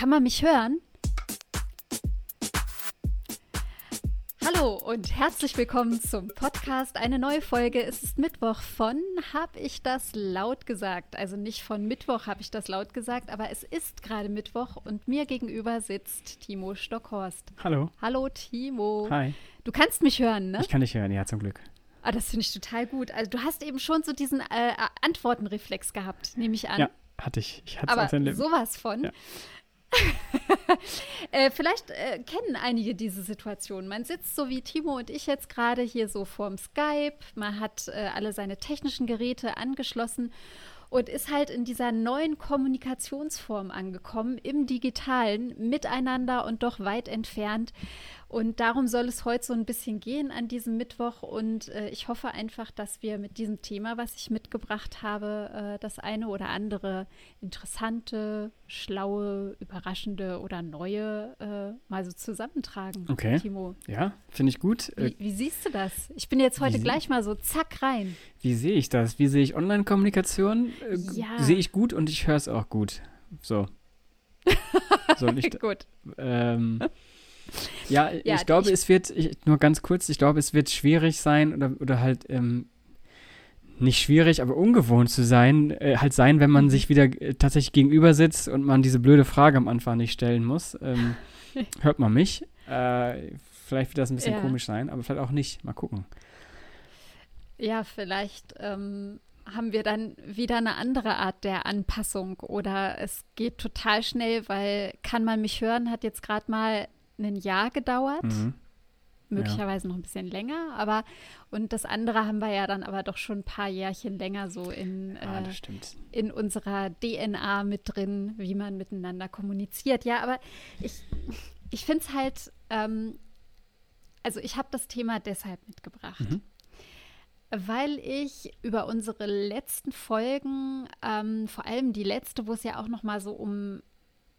Kann man mich hören? Hallo und herzlich willkommen zum Podcast. Eine neue Folge. Es ist Mittwoch von Hab ich das laut gesagt? Also nicht von Mittwoch habe ich das laut gesagt, aber es ist gerade Mittwoch und mir gegenüber sitzt Timo Stockhorst. Hallo. Hallo Timo. Hi. Du kannst mich hören, ne? Ich kann dich hören, ja, zum Glück. Ah, das finde ich total gut. Also du hast eben schon so diesen äh, Antwortenreflex gehabt, nehme ich an. Ja, hatte ich. Ich hatte es auf den Lippen. sowas von. Ja. äh, vielleicht äh, kennen einige diese Situation. Man sitzt so wie Timo und ich jetzt gerade hier so vorm Skype. Man hat äh, alle seine technischen Geräte angeschlossen und ist halt in dieser neuen Kommunikationsform angekommen, im digitalen, miteinander und doch weit entfernt. Und darum soll es heute so ein bisschen gehen an diesem Mittwoch. Und äh, ich hoffe einfach, dass wir mit diesem Thema, was ich mitgebracht habe, äh, das eine oder andere interessante, schlaue, überraschende oder neue äh, mal so zusammentragen. Okay. Timo, Ja, finde ich gut. Äh, wie, wie siehst du das? Ich bin jetzt heute wie- gleich mal so zack rein. Wie sehe ich das? Wie sehe ich Online-Kommunikation? Äh, Ja. Sehe ich gut und ich höre es auch gut. So. Soll ich, Gut. ähm, ja, Ja, ich glaube, ich- es wird, ich, nur ganz kurz, ich glaube, es wird schwierig sein oder, oder halt ähm, nicht schwierig, aber ungewohnt zu sein, äh, halt sein, wenn man Mhm. sich wieder äh, tatsächlich gegenüber sitzt und man diese blöde Frage am Anfang nicht stellen muss. Ähm, hört man mich? Äh, vielleicht wird das ein bisschen Ja. komisch sein, aber vielleicht auch nicht. Mal gucken. Ja, vielleicht ähm, haben wir dann wieder eine andere Art der Anpassung oder es geht total schnell, weil kann man mich hören, hat jetzt gerade mal ein Jahr gedauert, Mhm. möglicherweise noch ein bisschen länger, aber und das andere haben wir ja dann aber doch schon ein paar Jährchen länger so in, Ah, äh, in unserer DNA mit drin, wie man miteinander kommuniziert. Ja, aber ich, ich finde es halt, ähm, also ich habe das Thema deshalb mitgebracht, Mhm. weil ich über unsere letzten Folgen, ähm, vor allem die letzte, wo es ja auch noch mal so um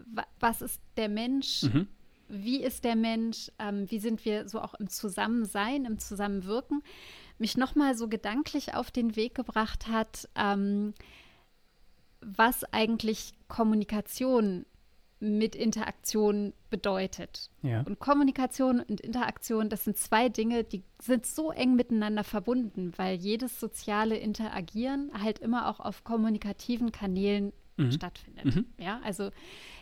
wa was ist der Mensch, Mhm. Wie ist der Mensch, ähm, wie sind wir so auch im Zusammensein, im Zusammenwirken, mich nochmal so gedanklich auf den Weg gebracht hat, ähm, was eigentlich Kommunikation mit Interaktion bedeutet. Ja. Und Kommunikation und Interaktion, das sind zwei Dinge, die sind so eng miteinander verbunden, weil jedes soziale Interagieren halt immer auch auf kommunikativen Kanälen Mhm. stattfindet. Mhm. Ja, also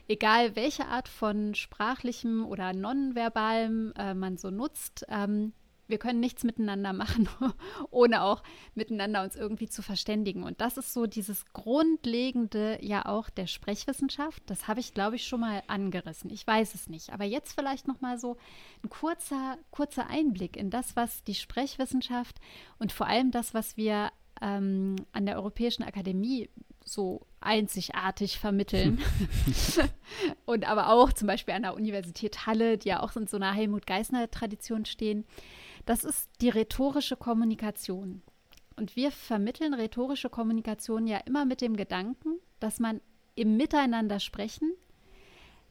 egal welche Art von sprachlichem oder nonverbalem äh, man so nutzt, ähm, wir können nichts miteinander machen, ohne auch miteinander uns irgendwie zu verständigen. Und das ist so dieses Grundlegende ja auch der Sprechwissenschaft. Das habe ich, glaube ich, schon mal angerissen. Ich weiß es nicht. Aber jetzt vielleicht noch mal so ein kurzer, kurzer Einblick in das, was die Sprechwissenschaft und vor allem das, was wir ähm, an der Europäischen Akademie so einzigartig vermitteln. und aber auch zum Beispiel an der Universität Halle, die ja auch in so einer Helmut-Geisner-Tradition stehen. Das ist die rhetorische Kommunikation. Und wir vermitteln rhetorische Kommunikation ja immer mit dem Gedanken, dass man im Miteinander sprechen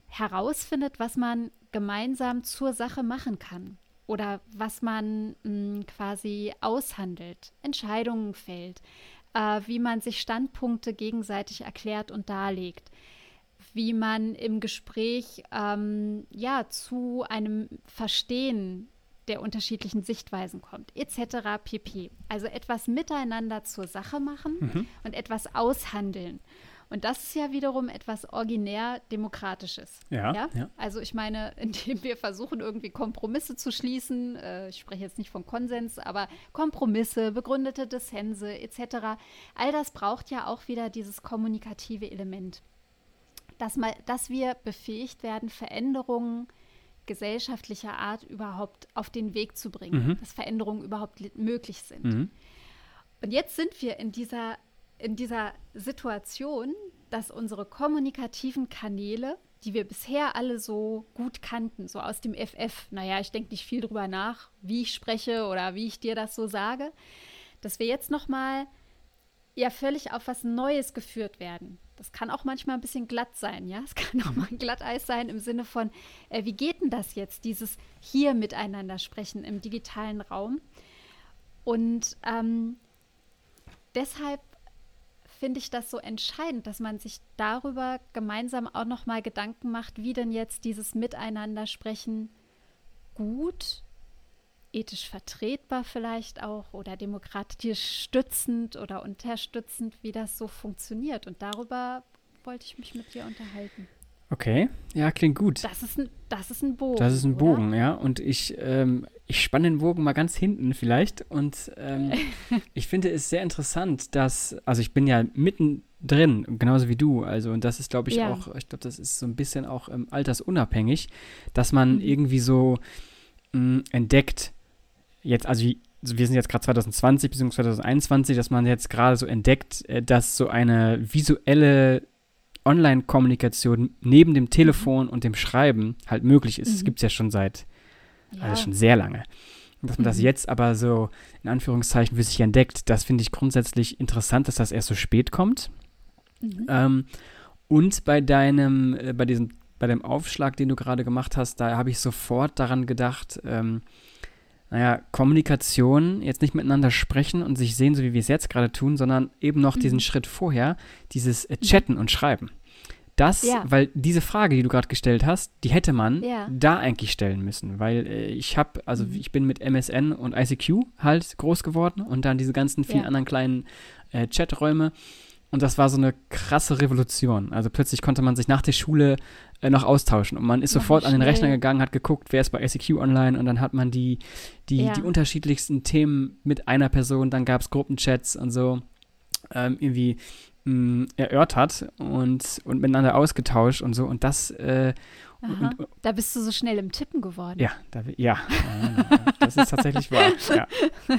herausfindet, was man gemeinsam zur Sache machen kann oder was man mh, quasi aushandelt, Entscheidungen fällt, äh, wie man sich Standpunkte gegenseitig erklärt und darlegt, wie man im Gespräch ähm, ja zu einem Verstehen der unterschiedlichen Sichtweisen kommt, etc. pp. Also etwas miteinander zur Sache machen Mhm. und etwas aushandeln. Und das ist ja wiederum etwas originär Demokratisches. Ja, ja. Also ich meine, indem wir versuchen, irgendwie Kompromisse zu schließen, äh, ich spreche jetzt nicht von Konsens, aber Kompromisse, begründete Dissense etc., all das braucht ja auch wieder dieses kommunikative Element. Dass, mal, dass wir befähigt werden, Veränderungen gesellschaftlicher Art überhaupt auf den Weg zu bringen, Mhm. dass Veränderungen überhaupt li- möglich sind. Mhm. Und jetzt sind wir in dieser, in dieser Situation, dass unsere kommunikativen Kanäle, die wir bisher alle so gut kannten, so aus dem FF, naja, ich denke nicht viel drüber nach, wie ich spreche oder wie ich dir das so sage, dass wir jetzt nochmal ja völlig auf was Neues geführt werden. Das kann auch manchmal ein bisschen glatt sein, ja. Es kann auch mal ein Glatteis sein im Sinne von, äh, wie geht denn das jetzt, dieses hier miteinander sprechen im digitalen Raum? Und ähm, deshalb finde ich das so entscheidend, dass man sich darüber gemeinsam auch noch mal Gedanken macht, wie denn jetzt dieses Miteinander sprechen gut, ethisch vertretbar vielleicht auch oder demokratisch stützend oder unterstützend, wie das so funktioniert. Und darüber wollte ich mich mit dir unterhalten. Okay, ja, klingt gut. Das ist ein, das ist ein Bogen. Das ist ein oder? Bogen, ja. Und ich, ähm, ich spanne den Bogen mal ganz hinten vielleicht. Und ähm, ich finde es sehr interessant, dass, also ich bin ja mittendrin, genauso wie du. Also, und das ist, glaube ich, Ja. auch, ich glaube, das ist so ein bisschen auch ähm, altersunabhängig, dass man Mhm. irgendwie so mh, entdeckt, jetzt, also wir sind jetzt gerade 2020 bzw. 2021, dass man jetzt gerade so entdeckt, äh, dass so eine visuelle Online-Kommunikation neben dem Telefon und dem Schreiben halt möglich ist. Das Mhm. gibt es ja schon seit, Ja. also schon sehr lange. Und dass man das Mhm. jetzt aber so in Anführungszeichen für sich entdeckt, das finde ich grundsätzlich interessant, dass das erst so spät kommt. Mhm. Ähm, und bei deinem, äh, bei diesem, bei dem Aufschlag, den du gerade gemacht hast, da habe ich sofort daran gedacht, ähm, naja, Kommunikation, jetzt nicht miteinander sprechen und sich sehen, so wie wir es jetzt gerade tun, sondern eben noch diesen Mhm. Schritt vorher, dieses äh, Chatten und Schreiben. Das, Ja. weil diese Frage, die du gerade gestellt hast, die hätte man Ja. da eigentlich stellen müssen, weil äh, ich habe, also Mhm. ich bin mit MSN und ICQ halt groß geworden und dann diese ganzen vielen Ja. anderen kleinen äh, Chaträume und das war so eine krasse Revolution. Also plötzlich konnte man sich nach der Schule äh, noch austauschen und man ist Noch sofort an den. Rechner gegangen, hat geguckt, wer ist bei ICQ online und dann hat man die, die, die unterschiedlichsten Themen mit einer Person, dann gab es Gruppenchats und so ähm, irgendwie mh, erörtert und, und miteinander ausgetauscht und so und das äh, und, Da bist du so schnell im Tippen geworden. ja, da, ja, das ist tatsächlich wahr. Ja.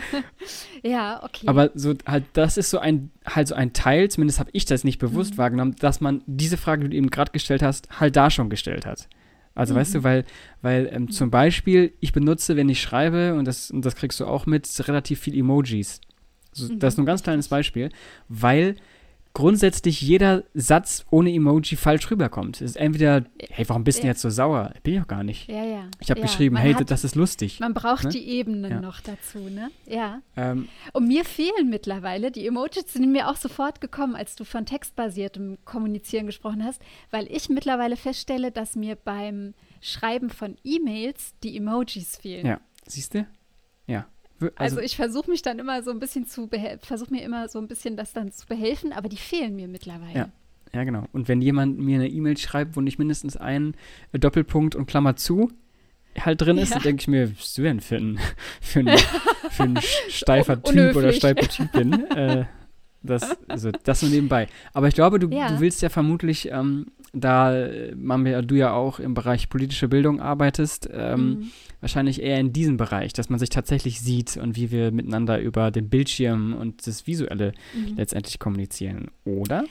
Ja, okay. Aber so halt, das ist so ein halt so ein Teil, zumindest habe ich das nicht bewusst Mhm. wahrgenommen, dass man diese Frage, die du eben gerade gestellt hast, halt da schon gestellt hat. Also weißt du, Mhm. weil, weil ähm, zum Beispiel, ich benutze, wenn ich schreibe, und das, und das kriegst du auch mit, relativ viel Emojis. So, Das ist nur ein ganz kleines Beispiel, weil grundsätzlich jeder Satz ohne Emoji falsch rüberkommt. Es ist entweder, hey, warum bist du Ja. jetzt so sauer? Bin ich auch gar nicht. ja, ja. Ich habe ja. geschrieben, Man hey, hat, das ist lustig. Man braucht ne? die Ebenen Ja. noch dazu, ne? Ja. Ähm, Und mir fehlen mittlerweile, die Emojis sind mir auch sofort gekommen, als du von textbasiertem Kommunizieren gesprochen hast, weil ich mittlerweile feststelle, dass mir beim Schreiben von E-Mails die Emojis fehlen. Ja. Siehst du? Ja. W- Also, ich versuche mich dann immer so ein bisschen zu versuche mir immer so ein bisschen das dann zu behelfen, aber die fehlen mir mittlerweile. Ja. Ja, genau. Und wenn jemand mir eine E-Mail schreibt, wo nicht mindestens ein äh, Doppelpunkt und Klammer zu halt drin ist, Ja. dann denke ich mir, was bist du denn für ein, für ein, für ein steifer Un- Typ oder unhöflich. steife Typin? äh, das, also das nur nebenbei. Aber ich glaube, du, Ja. du willst ja vermutlich, ähm, da äh, man ja, du ja auch im Bereich politische Bildung arbeitest, ähm, Mhm. wahrscheinlich eher in diesem Bereich, dass man sich tatsächlich sieht und wie wir miteinander über den Bildschirm und das Visuelle Mhm. letztendlich kommunizieren, oder?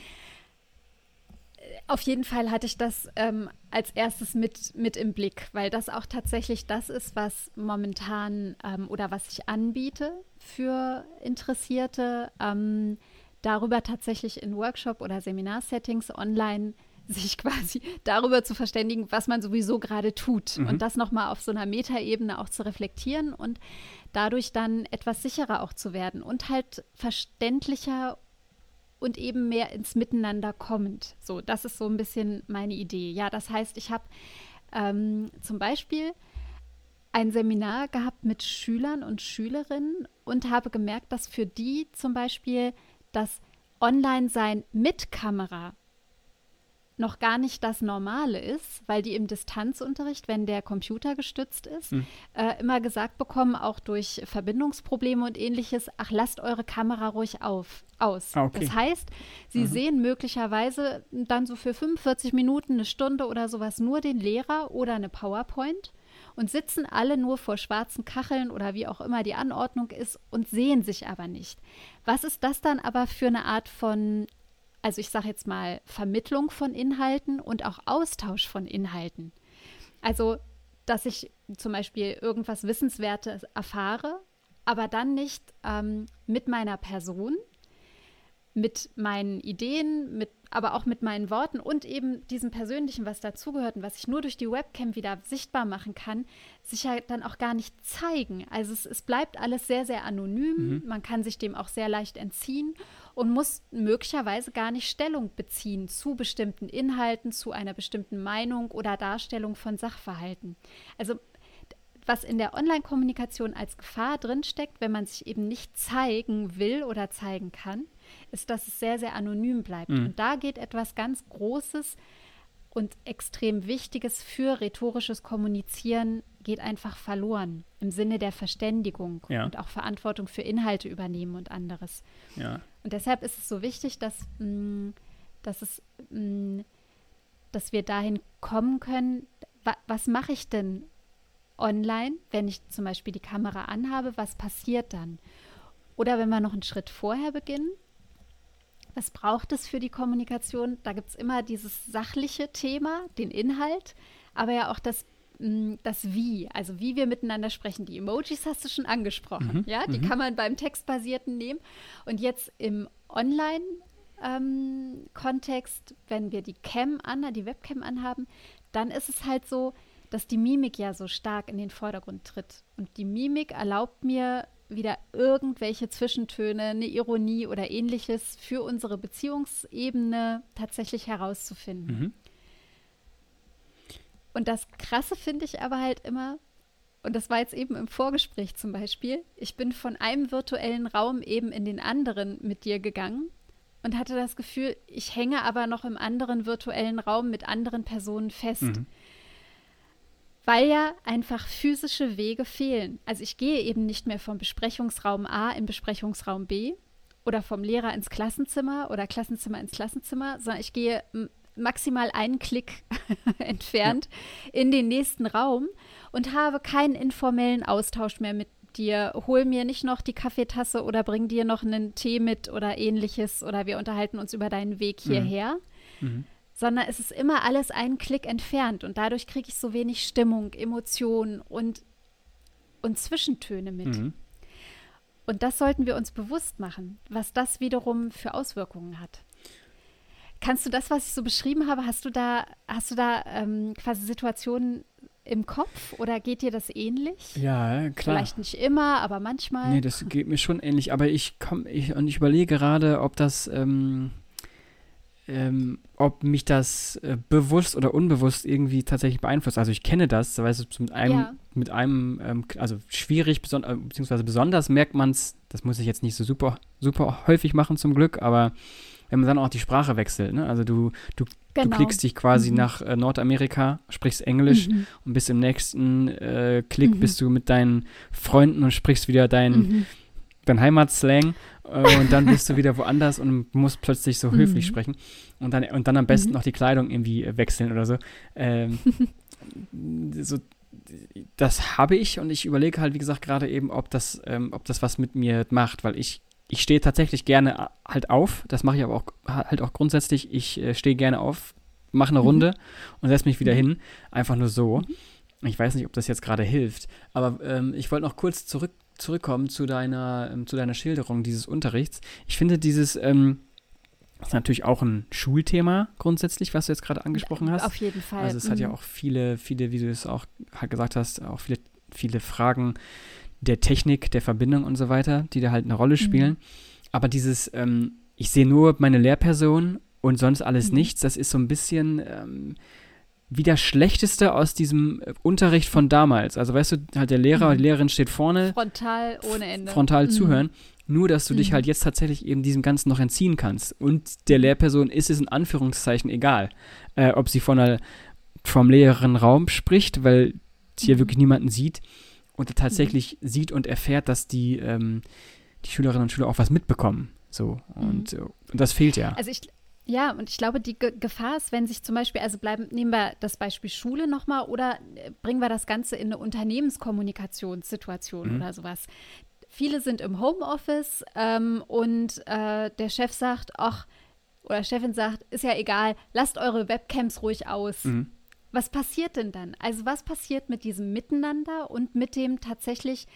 Auf jeden Fall hatte ich das ähm, als erstes mit, mit im Blick, weil das auch tatsächlich das ist, was momentan ähm, oder was ich anbiete für Interessierte, ähm, darüber tatsächlich in Workshop- oder Seminarsettings online sich quasi darüber zu verständigen, was man sowieso gerade tut Mhm. und das nochmal auf so einer Metaebene auch zu reflektieren und dadurch dann etwas sicherer auch zu werden und halt verständlicher und eben mehr ins Miteinander kommend. So, das ist so ein bisschen meine Idee. Ja, das heißt, ich habe ähm, zum Beispiel ein Seminar gehabt mit Schülern und Schülerinnen und habe gemerkt, dass für die zum Beispiel das Online-Sein mit Kamera noch gar nicht das Normale ist, weil die im Distanzunterricht, wenn der Computer gestützt ist, Hm. äh, immer gesagt bekommen, auch durch Verbindungsprobleme und ähnliches, ach, lasst eure Kamera ruhig auf, aus. Ah, okay. Das heißt, sie Mhm. sehen möglicherweise dann so für 45 Minuten, eine Stunde oder sowas nur den Lehrer oder eine PowerPoint und sitzen alle nur vor schwarzen Kacheln oder wie auch immer die Anordnung ist und sehen sich aber nicht. Was ist das dann aber für eine Art von, also ich sage jetzt mal, Vermittlung von Inhalten und auch Austausch von Inhalten? Also, dass ich zum Beispiel irgendwas Wissenswertes erfahre, aber dann nicht ähm, mit meiner Person, mit meinen Ideen, mit, aber auch mit meinen Worten und eben diesem Persönlichen, was dazugehört und was ich nur durch die Webcam wieder sichtbar machen kann, sich ja dann auch gar nicht zeigen. Also es, es bleibt alles sehr, sehr anonym. Mhm. Man kann sich dem auch sehr leicht entziehen und muss möglicherweise gar nicht Stellung beziehen zu bestimmten Inhalten, zu einer bestimmten Meinung oder Darstellung von Sachverhalten. Also was in der Online-Kommunikation als Gefahr drinsteckt, wenn man sich eben nicht zeigen will oder zeigen kann, ist, dass es sehr, sehr anonym bleibt. Mhm. Und da geht etwas ganz Großes und extrem Wichtiges für rhetorisches Kommunizieren geht einfach verloren im Sinne der Verständigung ja. und auch Verantwortung für Inhalte übernehmen und anderes. Ja. Und deshalb ist es so wichtig, dass, mh, mm, dass, es, mh, mm, dass wir dahin kommen können, wa was mache ich denn online, wenn ich zum Beispiel die Kamera anhabe, was passiert dann? Oder wenn wir noch einen Schritt vorher beginnen, was braucht es für die Kommunikation? Da gibt es immer dieses sachliche Thema, den Inhalt, aber ja auch das mm, das Wie, also wie wir miteinander sprechen. Die Emojis hast du schon angesprochen, mhm, ja, die mhm. kann man beim Textbasierten nehmen. Und jetzt im Online-Kontext, ähm, wenn wir die Cam an, die Webcam anhaben, dann ist es halt so, dass die Mimik ja so stark in den Vordergrund tritt. Und die Mimik erlaubt mir wieder irgendwelche Zwischentöne, eine Ironie oder ähnliches für unsere Beziehungsebene tatsächlich herauszufinden. Mhm. Und das Krasse finde ich aber halt immer, und das war jetzt eben im Vorgespräch zum Beispiel, ich bin von einem virtuellen Raum eben in den anderen mit dir gegangen und hatte das Gefühl, ich hänge aber noch im anderen virtuellen Raum mit anderen Personen fest. Mhm weil ja einfach physische Wege fehlen. Also ich gehe eben nicht mehr vom Besprechungsraum A in Besprechungsraum B oder vom Lehrer ins Klassenzimmer oder Klassenzimmer ins Klassenzimmer, sondern ich gehe maximal einen Klick entfernt ja. in den nächsten Raum und habe keinen informellen Austausch mehr mit dir. Hol mir nicht noch die Kaffeetasse oder bring dir noch einen Tee mit oder ähnliches oder wir unterhalten uns über deinen Weg mhm. hierher. Mhm. Mhm sondern es ist immer alles einen Klick entfernt und dadurch kriege ich so wenig Stimmung, Emotionen und, und Zwischentöne mit. Mhm. Und das sollten wir uns bewusst machen, was das wiederum für Auswirkungen hat. Kannst du das, was ich so beschrieben habe, hast du da, hast du da ähm, quasi Situationen im Kopf oder geht dir das ähnlich? Ja, klar. Vielleicht nicht immer, aber manchmal. Nee, das geht mir schon ähnlich. Aber ich komme, ich, und ich überlege gerade, ob das, ähm, ähm, ob mich das äh, bewusst oder unbewusst irgendwie tatsächlich beeinflusst. Also ich kenne das, weißt du, mit einem, ja. mit einem, ähm, also schwierig, beson äh, beziehungsweise besonders merkt man es, das muss ich jetzt nicht so super, super häufig machen zum Glück, aber wenn man dann auch die Sprache wechselt, ne? Also du, du, genau. du klickst dich quasi mhm. nach äh, Nordamerika, sprichst Englisch mhm. und bis im nächsten äh, Klick mhm. bist du mit deinen Freunden und sprichst wieder dein, mhm. dein Heimatslang äh, und dann bist du wieder woanders und musst plötzlich so höflich mhm. sprechen und dann, und dann am besten mhm. noch die Kleidung irgendwie wechseln oder so. Ähm, so das habe ich und ich überlege halt, wie gesagt, gerade eben, ob das, ähm, ob das was mit mir macht, weil ich, ich stehe tatsächlich gerne äh, halt auf, das mache ich aber auch halt auch grundsätzlich, ich äh, stehe gerne auf, mache eine mhm. Runde und setze mich wieder mhm. hin, einfach nur so. Mhm. Ich weiß nicht, ob das jetzt gerade hilft, aber ähm, ich wollte noch kurz zurück zurückkommen zu deiner, ähm, zu deiner Schilderung dieses Unterrichts. Ich finde dieses, ähm, ist natürlich auch ein Schulthema grundsätzlich, was du jetzt gerade angesprochen hast. Auf jeden Fall. Also es mhm. hat ja mhm. auch viele, viele, wie du es auch halt gesagt hast, auch viele, viele Fragen der Technik, der Verbindung und so weiter, die da halt eine Rolle mhm. spielen. Mhm. Aber dieses, ähm, ich sehe nur meine Lehrperson und sonst alles mhm. nichts, das ist so ein bisschen, ähm, wie das Schlechteste aus diesem äh, Unterricht von damals. Also weißt du, halt der Lehrer mhm. oder die Lehrerin steht vorne. Frontal ohne Ende. Frontal mhm. zuhören. Nur, dass du mhm. dich halt jetzt tatsächlich eben diesem Ganzen noch entziehen kannst. Und der Lehrperson ist es in Anführungszeichen egal, äh, ob sie von einer, vom leeren Raum spricht, weil sie hier mhm. wirklich niemanden sieht und tatsächlich mhm. sieht und erfährt, dass die, ähm, die Schülerinnen und Schüler auch was mitbekommen. So. Und, mhm. und das fehlt ja. Also ich, ja, und ich glaube, die Ge Gefahr ist, wenn sich zum Beispiel, also bleiben, nehmen wir das Beispiel Schule nochmal oder äh, bringen wir das Ganze in eine Unternehmenskommunikationssituation mhm. oder sowas. Viele sind im Homeoffice ähm, und äh, der Chef sagt, ach, oder Chefin sagt, ist ja egal, lasst eure Webcams ruhig aus. Mhm. Was passiert denn dann? Also was passiert mit diesem Miteinander und mit dem tatsächlich,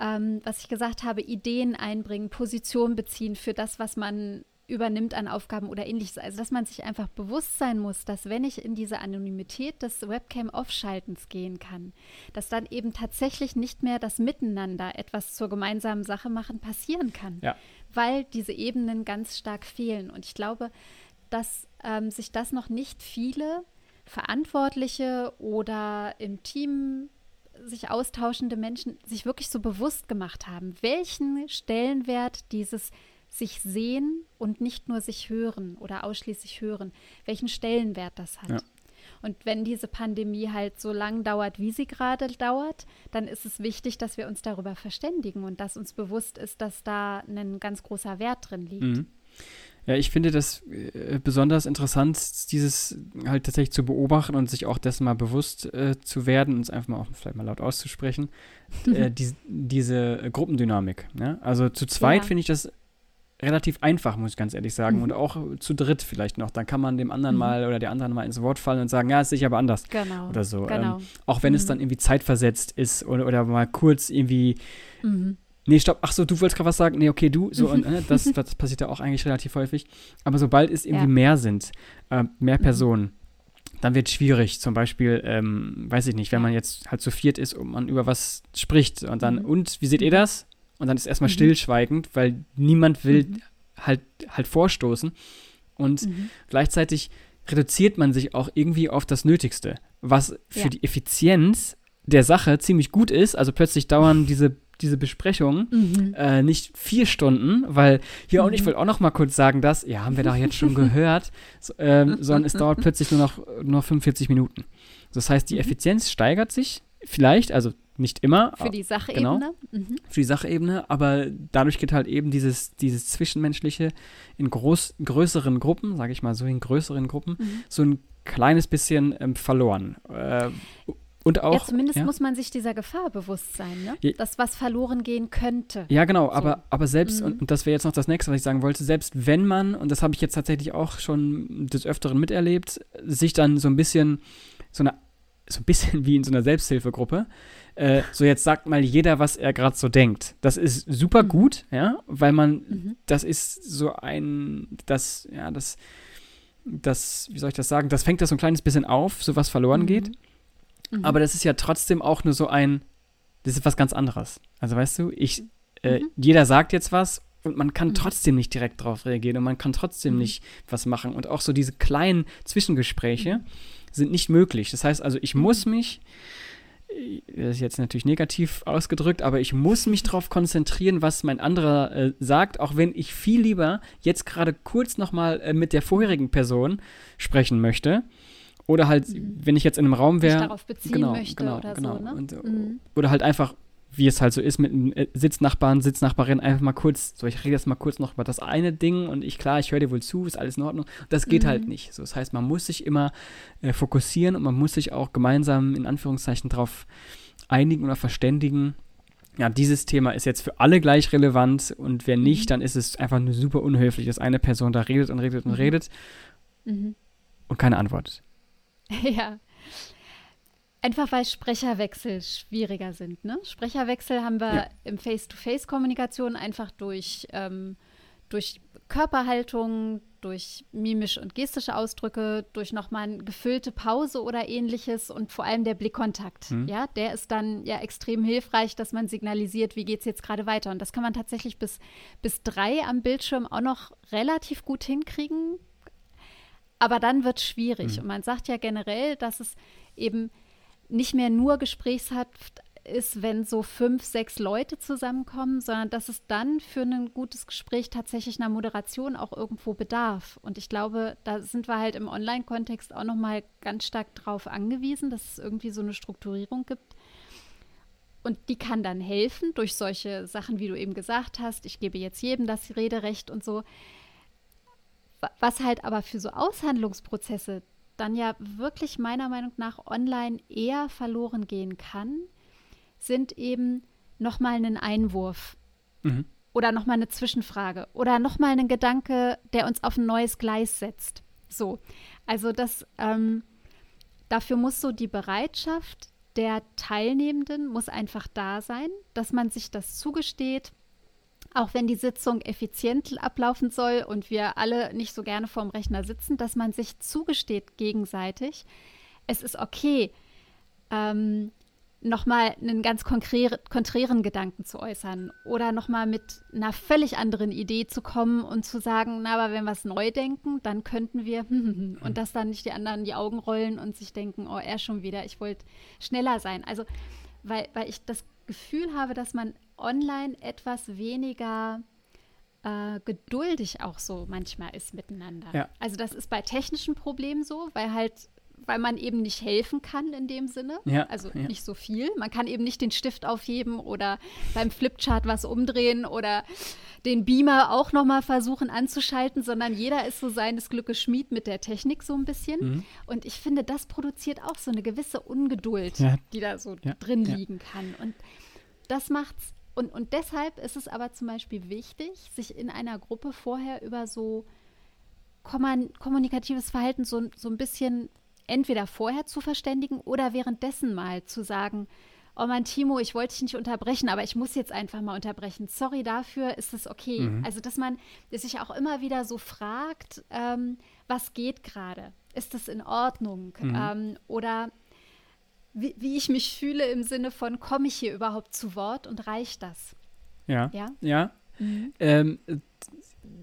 ähm, was ich gesagt habe, Ideen einbringen, Position beziehen für das, was man übernimmt an Aufgaben oder ähnliches. Also, dass man sich einfach bewusst sein muss, dass wenn ich in diese Anonymität des Webcam-Aufschaltens gehen kann, dass dann eben tatsächlich nicht mehr das Miteinander etwas zur gemeinsamen Sache machen passieren kann, ja. weil diese Ebenen ganz stark fehlen. Und ich glaube, dass ähm, sich das noch nicht viele Verantwortliche oder im Team sich austauschende Menschen sich wirklich so bewusst gemacht haben, welchen Stellenwert dieses sich sehen und nicht nur sich hören oder ausschließlich hören, welchen Stellenwert das hat. Ja. Und wenn diese Pandemie halt so lang dauert, wie sie gerade dauert, dann ist es wichtig, dass wir uns darüber verständigen und dass uns bewusst ist, dass da ein ganz großer Wert drin liegt. Mhm. Ja, ich finde das äh, besonders interessant, dieses halt tatsächlich zu beobachten und sich auch dessen mal bewusst äh, zu werden und es einfach mal auch vielleicht mal laut auszusprechen. äh, die, diese Gruppendynamik. Ja? Also zu zweit ja. finde ich das relativ einfach, muss ich ganz ehrlich sagen. Mhm. Und auch zu dritt vielleicht noch. Dann kann man dem anderen mhm. mal oder der anderen mal ins Wort fallen und sagen, ja, ist sicher aber anders. Genau. Oder so. Genau. Ähm, auch wenn mhm. es dann irgendwie zeitversetzt ist oder, oder mal kurz irgendwie. Mhm. Nee, stopp, ach so, du wolltest gerade was sagen. Nee, okay, du. So, und äh, das, das passiert ja auch eigentlich relativ häufig. Aber sobald es irgendwie ja. mehr sind, äh, mehr mhm. Personen, dann wird es schwierig. Zum Beispiel, ähm, weiß ich nicht, wenn man jetzt halt zu viert ist und man über was spricht und dann, mhm. und wie seht ihr das? Und dann ist erstmal mhm. stillschweigend, weil niemand will mhm. halt, halt vorstoßen. Und mhm. gleichzeitig reduziert man sich auch irgendwie auf das Nötigste, was für ja. die Effizienz der Sache ziemlich gut ist. Also plötzlich dauern diese, diese Besprechungen mhm. äh, nicht vier Stunden, weil hier mhm. und ich will auch noch mal kurz sagen, dass, ja, haben wir doch jetzt schon gehört, so, ähm, sondern es dauert plötzlich nur noch, nur 45 Minuten. Das heißt, die mhm. Effizienz steigert sich vielleicht, also nicht immer. Für die Sachebene. Genau, mhm. Für die Sachebene, aber dadurch geht halt eben dieses, dieses Zwischenmenschliche in groß, größeren Gruppen, sage ich mal so, in größeren Gruppen, mhm. so ein kleines bisschen ähm, verloren. Äh, und auch, ja, zumindest ja? muss man sich dieser Gefahr bewusst sein, ne? Ja. dass was verloren gehen könnte. Ja, genau, so. aber, aber selbst, mhm. und, und, das wäre jetzt noch das nächste, was ich sagen wollte, selbst wenn man, und das habe ich jetzt tatsächlich auch schon des Öfteren miterlebt, sich dann so ein bisschen, so eine, so ein bisschen wie in so einer Selbsthilfegruppe, äh, so jetzt sagt mal jeder, was er gerade so denkt. Das ist super mhm. gut, ja, weil man, mhm. das ist so ein, das, ja, das, das, wie soll ich das sagen, das fängt das so ein kleines bisschen auf, so was verloren mhm. geht. Mhm. Aber das ist ja trotzdem auch nur so ein, das ist was ganz anderes. Also weißt du, ich, äh, mhm. jeder sagt jetzt was und man kann mhm. trotzdem nicht direkt darauf reagieren und man kann trotzdem nicht was machen. Und auch so diese kleinen Zwischengespräche sind nicht möglich. Das heißt also, ich muss mich das ist jetzt natürlich negativ ausgedrückt, aber ich muss mich darauf konzentrieren, was mein anderer äh, sagt, auch wenn ich viel lieber jetzt gerade kurz nochmal äh, mit der vorherigen Person sprechen möchte. Oder halt, mhm. wenn ich jetzt in einem Raum wäre. darauf beziehen genau, möchte genau, oder genau. so, ne? Und, mhm. Oder halt einfach wie es halt so ist mit einem äh, Sitznachbarn, Sitznachbarin, einfach mal kurz, so ich rede jetzt mal kurz noch über das eine Ding und ich, klar, ich höre dir wohl zu, ist alles in Ordnung. Das geht halt mhm. halt nicht. So, das heißt, man muss sich immer äh, fokussieren und man muss sich auch gemeinsam in Anführungszeichen darauf einigen oder verständigen. Ja, dieses Thema ist jetzt für alle gleich relevant und wenn nicht, mhm. dann ist es einfach nur super unhöflich, dass eine Person da redet und redet und mhm. redet mhm. und keine Antwort. Ja, Einfach weil Sprecherwechsel schwieriger sind. Ne? Sprecherwechsel haben wir ja. im Face-to-Face-Kommunikation einfach durch, ähm, durch Körperhaltung, durch mimische und gestische Ausdrücke, durch nochmal eine gefüllte Pause oder ähnliches und vor allem der Blickkontakt. Mhm. Ja, der ist dann ja extrem hilfreich, dass man signalisiert, wie geht es jetzt gerade weiter. Und das kann man tatsächlich bis, bis drei am Bildschirm auch noch relativ gut hinkriegen. Aber dann wird es schwierig. Mhm. Und man sagt ja generell, dass es eben nicht mehr nur gesprächshaft ist, wenn so fünf, sechs Leute zusammenkommen, sondern dass es dann für ein gutes Gespräch tatsächlich einer Moderation auch irgendwo bedarf. Und ich glaube, da sind wir halt im Online-Kontext auch nochmal ganz stark drauf angewiesen, dass es irgendwie so eine Strukturierung gibt. Und die kann dann helfen durch solche Sachen, wie du eben gesagt hast. Ich gebe jetzt jedem das Rederecht und so. Was halt aber für so Aushandlungsprozesse dann ja wirklich meiner Meinung nach online eher verloren gehen kann, sind eben nochmal einen Einwurf mhm. oder nochmal eine Zwischenfrage oder nochmal einen Gedanke, der uns auf ein neues Gleis setzt. So, also das, ähm, dafür muss so die Bereitschaft der Teilnehmenden muss einfach da sein, dass man sich das zugesteht, auch wenn die Sitzung effizient ablaufen soll und wir alle nicht so gerne vorm Rechner sitzen, dass man sich zugesteht gegenseitig, es ist okay, ähm, nochmal einen ganz konträren Gedanken zu äußern oder nochmal mit einer völlig anderen Idee zu kommen und zu sagen, na, aber wenn wir es neu denken, dann könnten wir und dass dann nicht die anderen die Augen rollen und sich denken, oh, er schon wieder, ich wollte schneller sein. Also, weil, weil ich das Gefühl habe, dass man online etwas weniger äh, geduldig auch so manchmal ist miteinander. Ja. Also das ist bei technischen Problemen so, weil halt weil man eben nicht helfen kann in dem Sinne. Ja, also ja. nicht so viel. Man kann eben nicht den Stift aufheben oder beim Flipchart was umdrehen oder den Beamer auch nochmal versuchen anzuschalten, sondern jeder ist so seines Glückes Schmied mit der Technik so ein bisschen. Mhm. Und ich finde, das produziert auch so eine gewisse Ungeduld, die da so drin liegen kann. Und das macht's. Und, und deshalb ist es aber zum Beispiel wichtig, sich in einer Gruppe vorher über so kommunikatives Verhalten so, so ein bisschen entweder vorher zu verständigen oder währenddessen mal zu sagen, oh mein Timo, ich wollte dich nicht unterbrechen, aber ich muss jetzt einfach mal unterbrechen. Sorry dafür, ist das okay? Mhm. Also, dass man sich auch immer wieder so fragt, ähm, was geht gerade? Ist das in Ordnung? Mhm. Ähm, oder wie, wie, ich mich fühle im Sinne von, komme ich hier überhaupt zu Wort und reicht das? Ja. Ja. ja. Mhm. Ähm,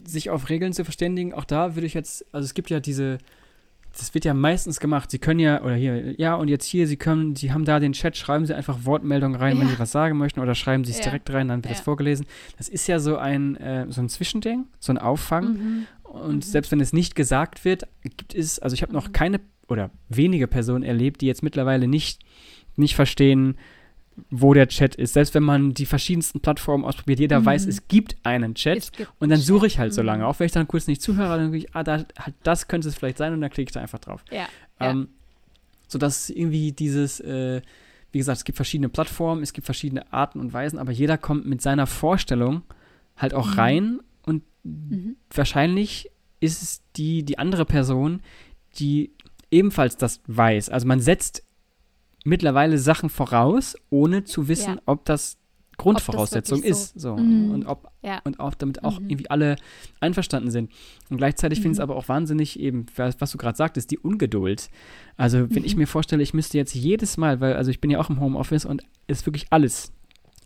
sich auf Regeln zu verständigen, auch da würde ich jetzt, also es gibt ja diese das wird ja meistens gemacht. Sie können ja, oder hier, ja, und jetzt hier, Sie können, Sie haben da den Chat, schreiben Sie einfach Wortmeldungen rein, ja. wenn Sie was sagen möchten, oder schreiben Sie es ja. direkt rein, dann wird ja. das vorgelesen. Das ist ja so ein, äh, so ein Zwischending, so ein Auffang. Mhm. Und mhm. selbst wenn es nicht gesagt wird, gibt es, also ich habe noch mhm. keine oder wenige Personen erlebt, die jetzt mittlerweile nicht, nicht verstehen, wo der Chat ist. Selbst wenn man die verschiedensten Plattformen ausprobiert, jeder mhm. weiß, es gibt einen Chat gibt und dann suche ich halt mhm. so lange. Auch wenn ich dann kurz nicht zuhöre, dann denke ich, ah, da, das könnte es vielleicht sein und dann klicke ich da einfach drauf. Ja. Ähm, ja. Sodass irgendwie dieses, äh, wie gesagt, es gibt verschiedene Plattformen, es gibt verschiedene Arten und Weisen, aber jeder kommt mit seiner Vorstellung halt auch mhm. rein und mhm. wahrscheinlich ist es die, die andere Person, die ebenfalls das weiß. Also man setzt mittlerweile Sachen voraus, ohne zu wissen, ja. ob das Grundvoraussetzung ob das ist. So. Mhm. Und, ob, ja. und auch damit auch mhm. irgendwie alle einverstanden sind. Und gleichzeitig mhm. finde ich es aber auch wahnsinnig eben, was, was du gerade sagtest, die Ungeduld. Also, wenn ich mhm. mir vorstelle, ich müsste jetzt jedes Mal, weil, also ich bin ja auch im Homeoffice und es ist wirklich alles.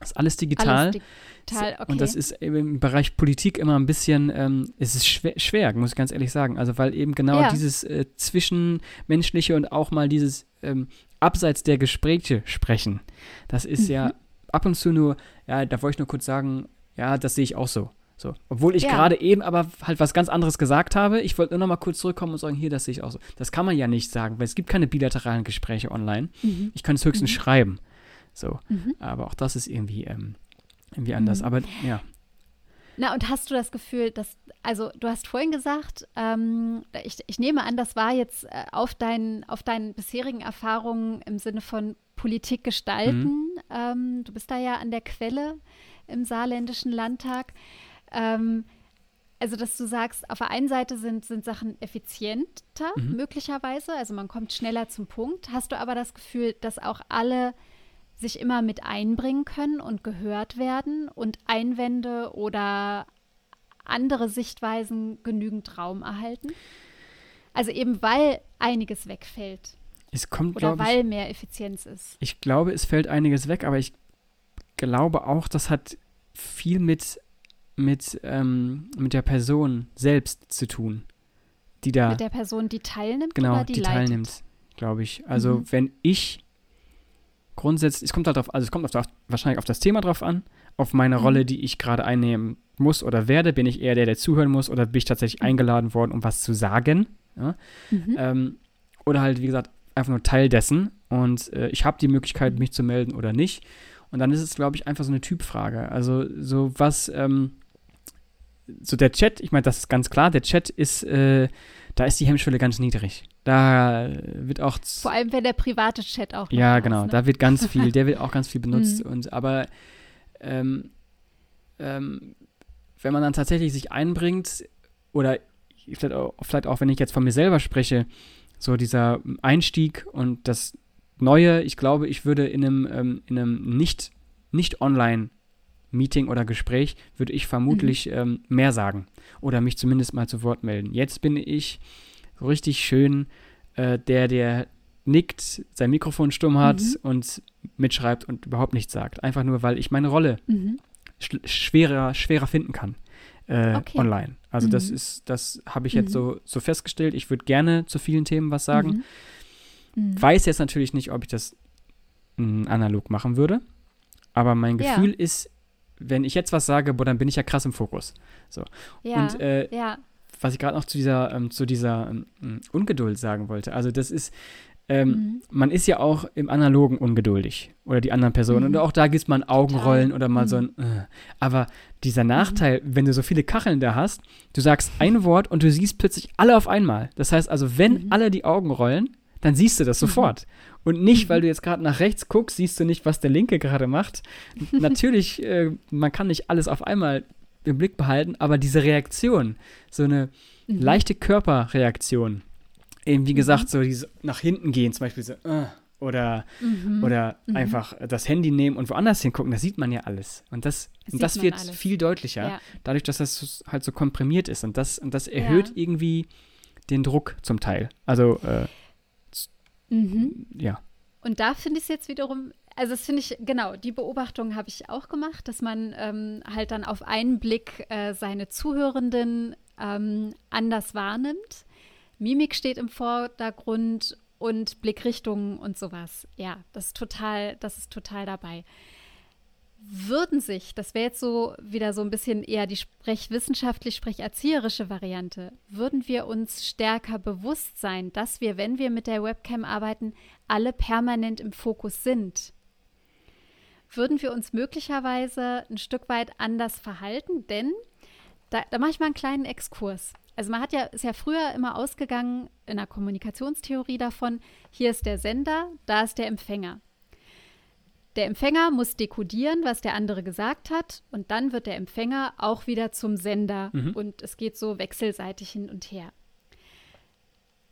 Ist alles digital. Alles digital okay. Und das ist im Bereich Politik immer ein bisschen, ähm, es ist schwer, schwer, muss ich ganz ehrlich sagen. Also, weil eben genau ja. dieses äh, Zwischenmenschliche und auch mal dieses ähm, abseits der Gespräche sprechen. Das ist mhm. ja ab und zu nur, ja, da wollte ich nur kurz sagen, ja, das sehe ich auch so. So. Obwohl ich ja. gerade eben aber halt was ganz anderes gesagt habe. Ich wollte nur noch mal kurz zurückkommen und sagen, hier, das sehe ich auch so. Das kann man ja nicht sagen, weil es gibt keine bilateralen Gespräche online. Mhm. Ich kann es höchstens mhm. schreiben. So. Mhm. Aber auch das ist irgendwie, ähm, irgendwie anders. Mhm. Aber ja. Na, und hast du das Gefühl, dass, also du hast vorhin gesagt, ähm, ich, ich nehme an, das war jetzt äh, auf, dein, auf deinen bisherigen Erfahrungen im Sinne von Politik gestalten. Mhm. Ähm, du bist da ja an der Quelle im saarländischen Landtag. Ähm, also, dass du sagst, auf der einen Seite sind, sind Sachen effizienter, mhm. möglicherweise, also man kommt schneller zum Punkt. Hast du aber das Gefühl, dass auch alle sich immer mit einbringen können und gehört werden und Einwände oder andere Sichtweisen genügend Raum erhalten? Also eben weil einiges wegfällt. Es kommt, Oder weil ich, mehr Effizienz ist. Ich glaube, es fällt einiges weg, aber ich glaube auch, das hat viel mit, mit, ähm, mit der Person selbst zu tun. Die da. Mit der Person, die teilnimmt genau, oder die, die teilnimmt, glaube ich. Also mhm. wenn ich grundsätzlich, es kommt halt auf, also es kommt auf, wahrscheinlich auf das Thema drauf an, auf meine mhm. Rolle, die ich gerade einnehmen muss oder werde. Bin ich eher der, der zuhören muss oder bin ich tatsächlich mhm. eingeladen worden, um was zu sagen? Ja? Mhm. Ähm, oder halt, wie gesagt, einfach nur Teil dessen und äh, ich habe die Möglichkeit, mhm. mich zu melden oder nicht. Und dann ist es, glaube ich, einfach so eine Typfrage. Also so was, ähm, so der Chat, ich meine, das ist ganz klar, der Chat ist, äh, da ist die Hemmschwelle ganz niedrig. Da wird auch. Vor allem, wenn der private Chat auch. Ja, genau. ne? Da wird ganz viel, der wird auch ganz viel benutzt. Mhm. Und aber ähm, ähm, wenn man dann tatsächlich sich einbringt, oder vielleicht auch, vielleicht auch, wenn ich jetzt von mir selber spreche, so dieser Einstieg und das Neue, ich glaube, ich würde in einem, ähm, in einem nicht, nicht online Meeting oder Gespräch würde ich vermutlich mhm. ähm, mehr sagen oder mich zumindest mal zu Wort melden. Jetzt bin ich so richtig schön äh, der, der nickt, sein Mikrofon stumm hat mhm. und mitschreibt und überhaupt nichts sagt. Einfach nur, weil ich meine Rolle mhm. schwerer, schwerer finden kann äh, okay. online. Also das mhm. ist, das habe ich jetzt so, mhm. so festgestellt. Ich würde gerne zu vielen Themen was sagen. Mhm. Weiß jetzt natürlich nicht, ob ich das mh, analog machen würde. Aber mein Gefühl ja. ist, wenn ich jetzt was sage, boah, dann bin ich ja krass im Fokus. So. Ja, und äh, ja. Was ich gerade noch zu dieser, ähm, zu dieser ähm, Ungeduld sagen wollte, also das ist, ähm, mhm. man ist ja auch im Analogen ungeduldig oder die anderen Personen. Mhm. Und auch da gibt es mal ein Augenrollen Total. oder mal mhm. so ein. Äh. Aber dieser mhm. Nachteil, wenn du so viele Kacheln da hast, du sagst ein Wort und du siehst plötzlich alle auf einmal. Das heißt also, wenn mhm. alle die Augen rollen, dann siehst du das mhm. sofort. Und nicht, weil du jetzt gerade nach rechts guckst, siehst du nicht, was der Linke gerade macht. Natürlich, äh, man kann nicht alles auf einmal im Blick behalten, aber diese Reaktion, so eine leichte Körperreaktion, eben wie gesagt, mhm. so diese nach hinten gehen, zum Beispiel so, uh, oder, mhm. oder mhm. einfach das Handy nehmen und woanders hingucken, das sieht man ja alles. Und das, und das wird alles. viel deutlicher, ja. dadurch, dass das halt so komprimiert ist. Und das, und das erhöht ja. irgendwie den Druck zum Teil. Also, äh, mhm. ja. Und da finde ich es jetzt wiederum also das finde ich, genau, die Beobachtung habe ich auch gemacht, dass man ähm, halt dann auf einen Blick äh, seine Zuhörenden ähm, anders wahrnimmt. Mimik steht im Vordergrund und Blickrichtungen und sowas. Ja, das ist total, das ist total dabei. Würden sich, das wäre jetzt so wieder so ein bisschen eher die sprechwissenschaftlich, sprecherzieherische Variante, würden wir uns stärker bewusst sein, dass wir, wenn wir mit der Webcam arbeiten, alle permanent im Fokus sind? Würden wir uns möglicherweise ein Stück weit anders verhalten? Denn da, da mache ich mal einen kleinen Exkurs. Also man hat ja, ist ja früher immer ausgegangen in der Kommunikationstheorie davon, hier ist der Sender, da ist der Empfänger. Der Empfänger muss dekodieren, was der andere gesagt hat, und dann wird der Empfänger auch wieder zum Sender mhm. und es geht so wechselseitig hin und her.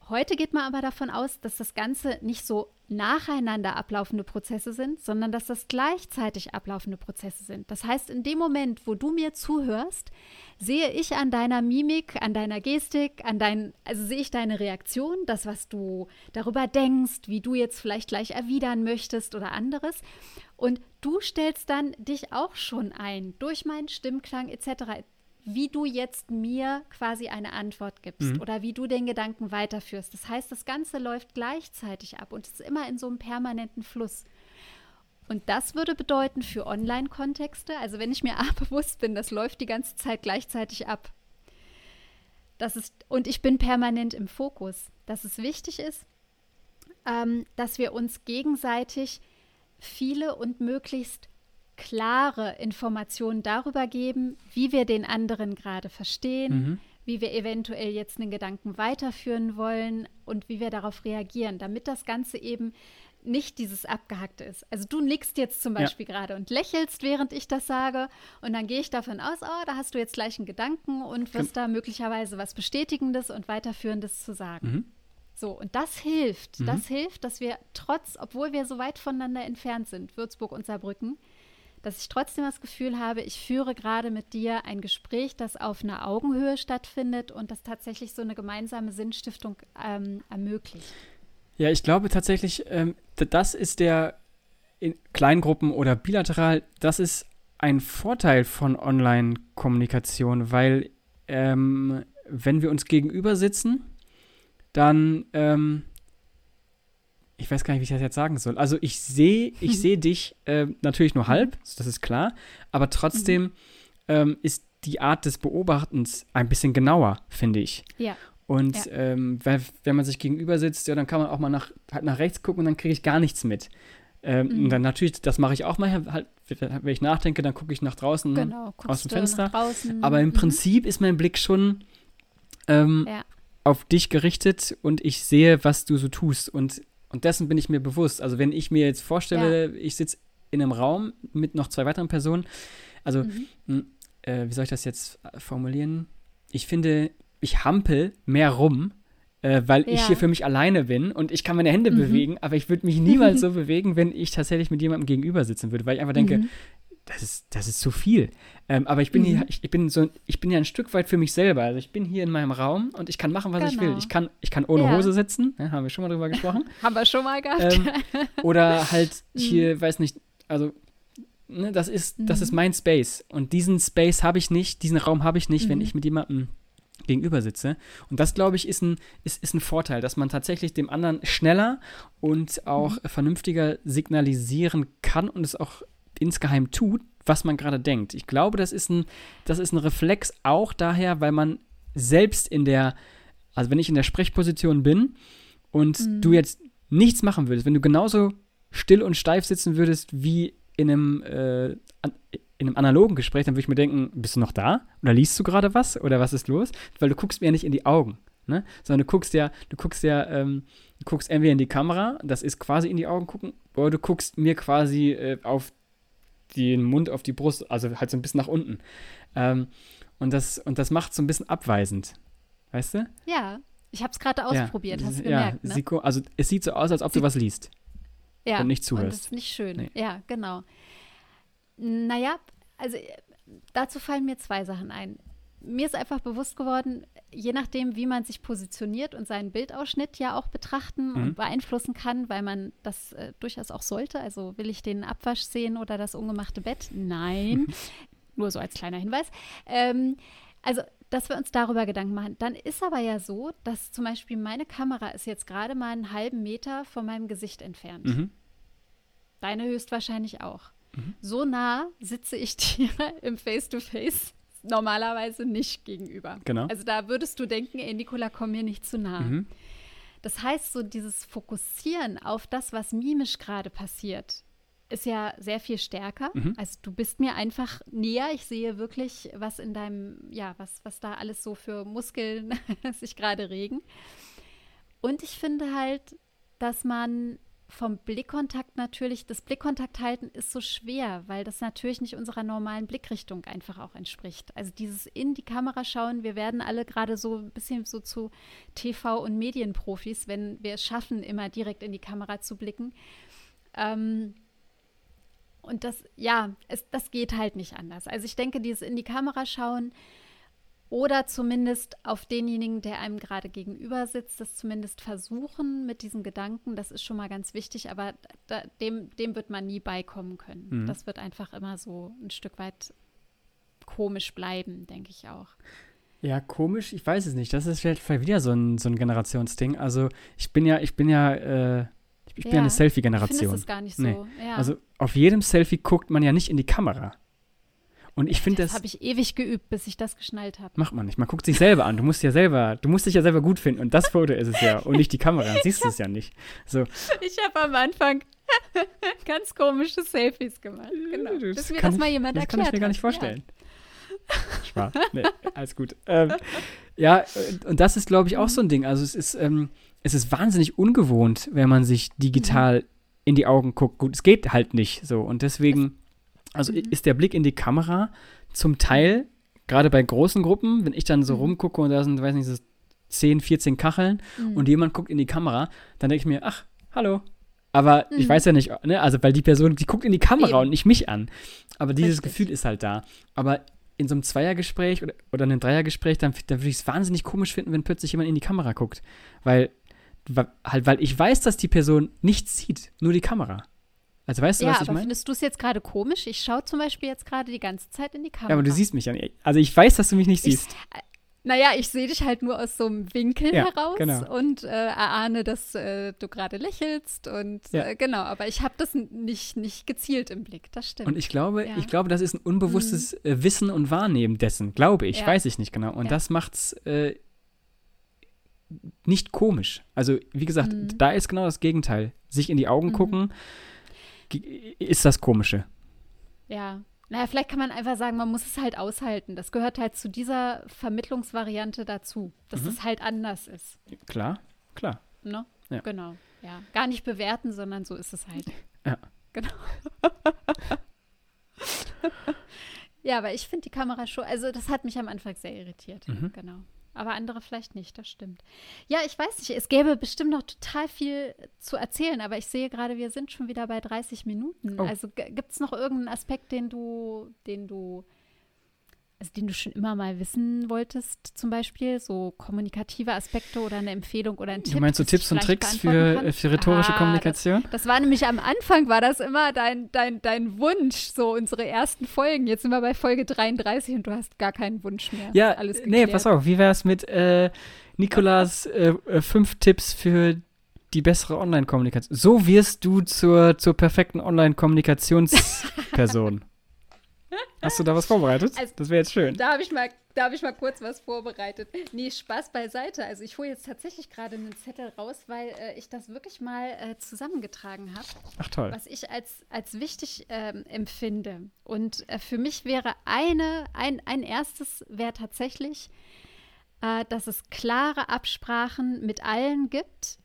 Heute geht man aber davon aus, dass das Ganze nicht so nacheinander ablaufende Prozesse sind, sondern dass das gleichzeitig ablaufende Prozesse sind. Das heißt, in dem Moment, wo du mir zuhörst, sehe ich an deiner Mimik, an deiner Gestik, an dein, also sehe ich deine Reaktion, das, was du darüber denkst, wie du jetzt vielleicht gleich erwidern möchtest oder anderes. Und du stellst dann dich auch schon ein durch meinen Stimmklang etc wie du jetzt mir quasi eine Antwort gibst mhm. oder wie du den Gedanken weiterführst. Das heißt, das Ganze läuft gleichzeitig ab und ist immer in so einem permanenten Fluss. Und das würde bedeuten für Online-Kontexte, also wenn ich mir A bewusst bin, das läuft die ganze Zeit gleichzeitig ab. Das ist, und ich bin permanent im Fokus. Dass es wichtig ist, ähm, dass wir uns gegenseitig viele und möglichst klare Informationen darüber geben, wie wir den anderen gerade verstehen, mhm. wie wir eventuell jetzt einen Gedanken weiterführen wollen und wie wir darauf reagieren, damit das Ganze eben nicht dieses Abgehackte ist. Also du nickst jetzt zum Beispiel ja. gerade und lächelst, während ich das sage und dann gehe ich davon aus, oh, da hast du jetzt gleich einen Gedanken und wirst da möglicherweise was Bestätigendes und Weiterführendes zu sagen. Mhm. So, und das hilft. Mhm. Das hilft, dass wir trotz, obwohl wir so weit voneinander entfernt sind, Würzburg und Saarbrücken, dass ich trotzdem das Gefühl habe, ich führe gerade mit dir ein Gespräch, das auf einer Augenhöhe stattfindet und das tatsächlich so eine gemeinsame Sinnstiftung ähm, ermöglicht. Ja, ich glaube tatsächlich, ähm, das ist der in Kleingruppen oder bilateral, das ist ein Vorteil von Online-Kommunikation, weil ähm, wenn wir uns gegenüber sitzen, dann ähm, ich weiß gar nicht, wie ich das jetzt sagen soll. Also ich sehe, ich sehe dich äh, natürlich nur halb, das ist klar, aber trotzdem mhm. ähm, ist die Art des Beobachtens ein bisschen genauer, finde ich. Ja. Und ja. Ähm, wenn, wenn, man sich gegenüber sitzt, ja, dann kann man auch mal nach, halt nach rechts gucken und dann kriege ich gar nichts mit. Ähm, mhm. Und dann natürlich, das mache ich auch mal, halt, wenn ich nachdenke, dann gucke ich nach draußen ne, genau, aus dem Fenster. Aber im mhm. Prinzip ist mein Blick schon ähm, ja. auf dich gerichtet und ich sehe, was du so tust. Und und dessen bin ich mir bewusst. Also wenn ich mir jetzt vorstelle, ja. ich sitze in einem Raum mit noch zwei weiteren Personen, also mhm. Hm, äh, wie soll ich das jetzt äh, formulieren? Ich finde, ich hampel mehr rum, äh, weil ja. ich hier für mich alleine bin und ich kann meine Hände mhm. bewegen, aber ich würde mich niemals so bewegen, wenn ich tatsächlich mit jemandem gegenüber sitzen würde, weil ich einfach denke, mhm. Das ist, das ist zu viel. Ähm, aber ich bin Mhm. hier, ich, ich bin so, ich bin ja ein Stück weit für mich selber. Also ich bin hier in meinem Raum und ich kann machen, was ich will. Genau. Ich kann, ich kann ohne Ja. Hose sitzen, ja, haben wir schon mal drüber gesprochen. Haben wir schon mal gehabt. ähm, oder halt Mhm. hier, weiß nicht, also ne, das ist, das Mhm. ist mein Space. Und diesen Space habe ich nicht, diesen Raum habe ich nicht, wenn Mhm. ich mit jemandem gegenüber sitze. Und das, glaube ich, ist ein, ist, ist ein Vorteil, dass man tatsächlich dem anderen schneller und auch Mhm. vernünftiger signalisieren kann und es auch insgeheim tut, was man gerade denkt. Ich glaube, das ist ein, das ist ein Reflex auch daher, weil man selbst in der, also wenn ich in der Sprechposition bin und Mhm. du jetzt nichts machen würdest, wenn du genauso still und steif sitzen würdest wie in einem, äh, an, in einem analogen Gespräch, dann würde ich mir denken, bist du noch da? Oder liest du gerade was? Oder was ist los? Weil du guckst mir ja nicht in die Augen, ne? Sondern du guckst ja, du guckst ja, ähm, du guckst entweder in die Kamera, das ist quasi in die Augen gucken, oder du guckst mir quasi äh, auf den Mund, auf die Brust, also halt so ein bisschen nach unten. Ähm, und das, und das macht so ein bisschen abweisend. Weißt du? ja, ich habe es gerade ausprobiert, hast du ja, gemerkt, ne? Siko, also es sieht so aus, als ob du Sie- was liest. ja. und nicht Und zuhörst. das ist nicht schön. Nee. Ja, genau. Naja, also äh, dazu fallen mir zwei Sachen ein. Mir ist einfach bewusst geworden, je nachdem, wie man sich positioniert und seinen Bildausschnitt ja auch betrachten Mhm. und beeinflussen kann, weil man das äh, durchaus auch sollte. Also will ich den Abwasch sehen oder das ungemachte Bett? Nein. Nur so als kleiner Hinweis. Ähm, also, dass wir uns darüber Gedanken machen. Dann ist aber ja so, dass zum Beispiel meine Kamera ist jetzt gerade mal einen halben Meter von meinem Gesicht entfernt. Mhm. Deine höchstwahrscheinlich auch. Mhm. So nah sitze ich dir im Face-to-Face normalerweise nicht gegenüber. Genau. Also da würdest du denken, ey Nicola, komm mir nicht zu nah. Mhm. Das heißt, so dieses Fokussieren auf das, was mimisch gerade passiert, ist ja sehr viel stärker. Mhm. Also du bist mir einfach näher. Ich sehe wirklich, was in deinem, ja, was, was da alles so für Muskeln sich gerade regen. Und ich finde halt, dass man vom Blickkontakt natürlich, das Blickkontakt halten ist so schwer, weil das natürlich nicht unserer normalen Blickrichtung einfach auch entspricht. Also dieses in die Kamera schauen, wir werden alle gerade so ein bisschen so zu TV- und Medienprofis, wenn wir es schaffen, immer direkt in die Kamera zu blicken. Ähm, und das, ja, es, das geht halt nicht anders. Also ich denke, dieses in die Kamera schauen oder zumindest auf denjenigen, der einem gerade gegenüber sitzt, das zumindest versuchen mit diesem Gedanken, das ist schon mal ganz wichtig, aber da, dem, dem wird man nie beikommen können. Mhm. Das wird einfach immer so ein Stück weit komisch bleiben, denke ich auch. Ja, komisch, ich weiß es nicht. Das ist vielleicht wieder so ein, so ein Generationsding. Also ich bin ja, ich bin ja, äh, ich bin ja, Ja, eine Du findest Selfie-Generation. es gar nicht so. Nee. Ja. Also auf jedem Selfie guckt man ja nicht in die Kamera. Und ich finde das das, habe ich ewig geübt, bis ich das geschnallt habe. macht man nicht. Man guckt sich selber an. Du musst ja selber, du musst dich ja selber gut finden. Und das Foto ist es ja. Und nicht die Kamera. Dann siehst du es ja nicht. So, Ich habe am Anfang ganz komische Selfies gemacht. Genau. Das Bis mir kann das mal ich- jemand das erklärt kann ich mir gar nicht vorstellen. Spaß. Nee, alles gut. Ähm, ja, und- und das ist, glaube ich, auch so ein Ding. Also es ist, ähm, es ist wahnsinnig ungewohnt, wenn man sich digital Mhm. in die Augen guckt. Gut, es geht halt nicht so. Und deswegen, also Mhm. ist der Blick in die Kamera zum Teil, gerade bei großen Gruppen, wenn ich dann so Mhm. rumgucke und da sind, weiß nicht, so 10, 14 Kacheln. Mhm. und jemand guckt in die Kamera, dann denke ich mir, ach, hallo. Aber ich Mhm. weiß ja nicht, ne? Also, weil die Person, die guckt in die Kamera Eben. und nicht mich an. Aber dieses Richtig. Gefühl ist halt da. Aber in so einem Zweiergespräch oder, oder einem Dreiergespräch, dann, dann würde ich es wahnsinnig komisch finden, wenn plötzlich jemand in die Kamera guckt. Weil, wa- halt, weil ich weiß, dass die Person nichts sieht, nur die Kamera. Also weißt du, ja, was ich meine? findest du es jetzt gerade komisch? Ich schaue zum Beispiel jetzt gerade die ganze Zeit in die Kamera. Ja, aber du siehst mich ja nicht. Also ich weiß, dass du mich nicht Ich- siehst. Naja, ich sehe dich halt nur aus so einem Winkel Ja, heraus genau. und äh, erahne, dass äh, du gerade lächelst und Ja. äh, genau, aber ich habe das nicht, nicht gezielt im Blick, das stimmt. Und ich glaube, Ja. ich glaube, das ist ein unbewusstes äh, Wissen und Wahrnehmen dessen, glaube ich, Ja. weiß ich nicht genau. Und Ja. das macht's äh, nicht komisch. Also, wie gesagt, Mhm. da ist genau das Gegenteil. Sich in die Augen Mhm. gucken, ist das Komische. ja, naja, vielleicht kann man einfach sagen, man muss es halt aushalten. Das gehört halt zu dieser Vermittlungsvariante dazu, dass Mhm. es halt anders ist. Klar, klar. Ne? Ja. Genau, ja. Gar nicht bewerten, sondern so ist es halt. Ja. Genau. ja, aber ich finde die Kamera schon, also das hat mich am Anfang sehr irritiert. Mhm. Genau. Aber andere vielleicht nicht, das stimmt. Ja, ich weiß nicht, es gäbe bestimmt noch total viel zu erzählen, aber ich sehe gerade, wir sind schon wieder bei 30 Minuten. Oh. Also gibt es noch irgendeinen Aspekt, den du, den du also den du schon immer mal wissen wolltest, zum Beispiel, so kommunikative Aspekte oder eine Empfehlung oder ein Tipp? Du meinst so Tipps und Tricks für, äh, für rhetorische Ah, Kommunikation? Das, das war nämlich am Anfang, war das immer dein, dein, dein Wunsch, so unsere ersten Folgen. Jetzt sind wir bei Folge 33 und du hast gar keinen Wunsch mehr. Ja, alles nee, geklärt. pass auf, wie wär's mit äh, Nikolas äh, äh, fünf Tipps für die bessere Online-Kommunikation? So wirst du zur, zur perfekten Online-Kommunikationsperson. Hast du da was vorbereitet? Also, das wäre jetzt schön. Da habe ich, mal- da hab ich mal kurz was vorbereitet. Nee, Spaß beiseite. Also ich hole jetzt tatsächlich gerade einen Zettel raus, weil äh, ich das wirklich mal äh, zusammengetragen habe. Ach toll. was ich als, als wichtig ähm, empfinde. Und äh, für mich wäre eine, ein, ein erstes wäre tatsächlich, äh, dass es klare Absprachen mit allen gibt,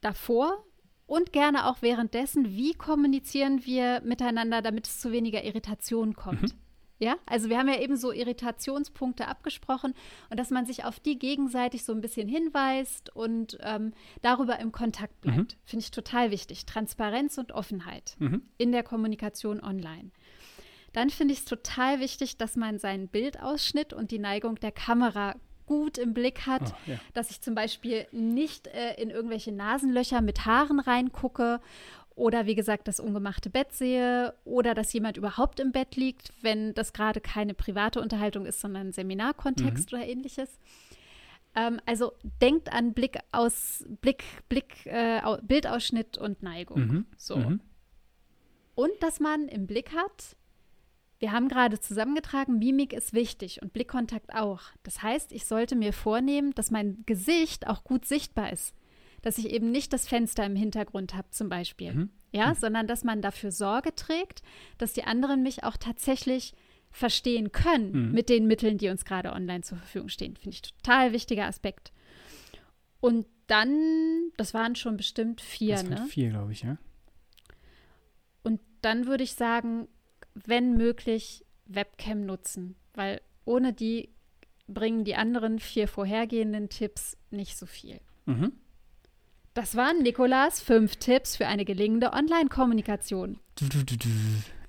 davor und gerne auch währenddessen. Wie kommunizieren wir miteinander, damit es zu weniger Irritation kommt? Ja, also wir haben ja eben so Irritationspunkte abgesprochen und dass man sich auf die gegenseitig so ein bisschen hinweist und ähm, darüber im Kontakt bleibt. Finde ich total wichtig. Transparenz und Offenheit Mhm. in der Kommunikation online. Dann finde ich es total wichtig, dass man seinen Bildausschnitt und die Neigung der Kamera gut im Blick hat, Oh, ja. dass ich zum Beispiel nicht äh, in irgendwelche Nasenlöcher mit Haaren reingucke oder wie gesagt das ungemachte Bett sehe oder dass jemand überhaupt im Bett liegt, wenn das gerade keine private Unterhaltung ist, sondern ein Seminarkontext oder ähnliches. Ähm, also denkt an Blick aus Blick, Blick, äh, Au- Bildausschnitt und Neigung. Mhm. So. Mhm. Und dass man im Blick hat, wir haben gerade zusammengetragen, Mimik ist wichtig und Blickkontakt auch. Das heißt, ich sollte mir vornehmen, dass mein Gesicht auch gut sichtbar ist. Dass ich eben nicht das Fenster im Hintergrund habe, zum Beispiel. Mhm. Ja, sondern dass man dafür Sorge trägt, dass die anderen mich auch tatsächlich verstehen können Mhm. mit den Mitteln, die uns gerade online zur Verfügung stehen. Finde ich total wichtiger Aspekt. Und dann, das waren schon bestimmt vier, das ne? vier, glaube ich, ja. Und dann würde ich sagen, wenn möglich, Webcam nutzen, weil ohne die bringen die anderen vier vorhergehenden Tipps nicht so viel. Mhm. Das waren Nikolas fünf Tipps für eine gelingende Online-Kommunikation.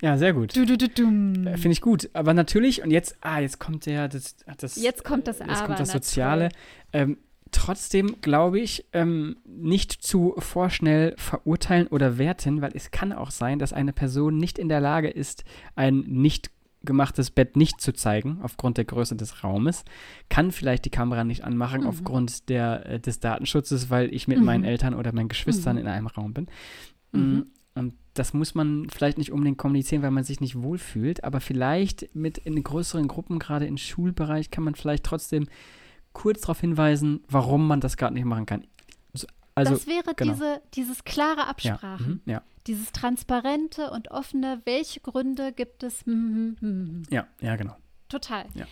Ja, sehr gut. Äh, Finde ich gut. Aber natürlich, und jetzt, ah, jetzt kommt der, das, das Jetzt kommt das Jetzt Aber, kommt das Soziale. Ähm, trotzdem glaube ich, ähm, nicht zu vorschnell verurteilen oder werten, weil es kann auch sein, dass eine Person nicht in der Lage ist, ein nicht gemachtes Bett nicht zu zeigen, aufgrund der Größe des Raumes, kann vielleicht die Kamera nicht anmachen Mhm. aufgrund der, äh, des Datenschutzes, weil ich mit Mhm. meinen Eltern oder meinen Geschwistern Mhm. in einem Raum bin. Mhm. Mm, Und das muss man vielleicht nicht unbedingt kommunizieren, weil man sich nicht wohlfühlt, aber vielleicht mit in größeren Gruppen, gerade im Schulbereich, kann man vielleicht trotzdem kurz darauf hinweisen, warum man das gerade nicht machen kann. So, Also, das wäre genau. diese, dieses klare ja, Absprachen, mhm, ja, dieses transparente und offene, welche Gründe gibt es? Hm, hm, hm, ja, ja, genau. Total. Ja.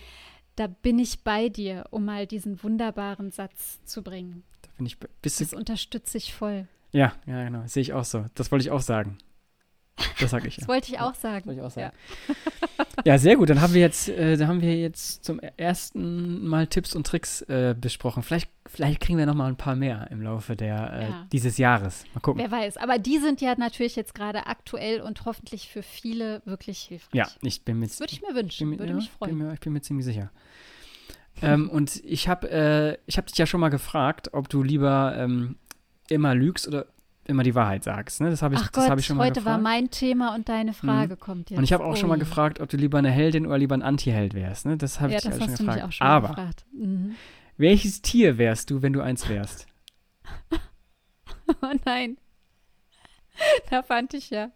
Da bin ich bei dir, um mal diesen wunderbaren Satz zu bringen. Da bin ich, bist Das unterstütze ich voll. ja, ja, genau, das sehe ich auch so. Das wollte ich auch sagen. Das sage ich Das ja. wollte ich auch sagen. Wollte ich auch sagen. Ja, sehr gut. Dann haben wir jetzt, äh, da haben wir jetzt zum ersten Mal Tipps und Tricks äh, besprochen. Vielleicht, vielleicht kriegen wir noch mal ein paar mehr im Laufe der, äh, Ja. dieses Jahres. Mal gucken. Wer weiß. Aber die sind ja natürlich jetzt gerade aktuell und hoffentlich für viele wirklich hilfreich. Ja, ich bin mir Das würde ich mir wünschen. mir, Würde ja, mich freuen. Bin mir, ich bin mir ziemlich sicher. ähm, und ich habe äh, ich hab dich ja schon mal gefragt, ob du lieber ähm, immer lügst oder immer die Wahrheit sagst. Ne? Das habe ich, Ach das Gott, hab ich schon mal heute war gefragt. mein Thema und deine Frage kommt jetzt. und ich habe auch schon mal gefragt, ob du lieber eine Heldin oder lieber ein Anti-Held wärst. Ne? Das habe Ja, ich das schon du gefragt. auch schon Aber gefragt. Mhm. welches Tier wärst du, wenn du eins wärst? Oh nein. Da fand ich ja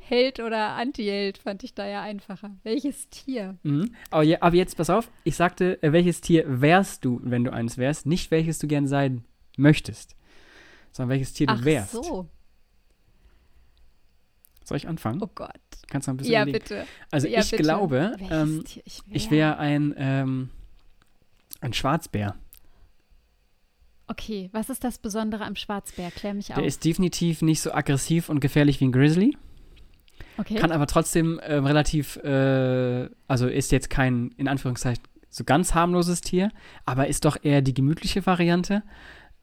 Held oder Anti-Held, fand ich da ja einfacher. Welches Tier? Mhm. Aber, ja, aber jetzt pass auf, ich sagte, äh, welches Tier wärst du, wenn du eins wärst, nicht welches du gern sein möchtest, sondern welches Tier du Ach wärst. so. Soll ich anfangen? Oh Gott. Kannst du ein bisschen Ja, überlegen? bitte. Also ja, ich bitte. glaube, ähm, ich ich wär? wäre ein, ähm, ein Schwarzbär. Okay, was ist das Besondere am Schwarzbär? Klär mich Der auf. ist definitiv nicht so aggressiv und gefährlich wie ein Grizzly, okay. kann aber trotzdem ähm, relativ, äh, also ist jetzt kein, in Anführungszeichen, so ganz harmloses Tier, aber ist doch eher die gemütliche Variante.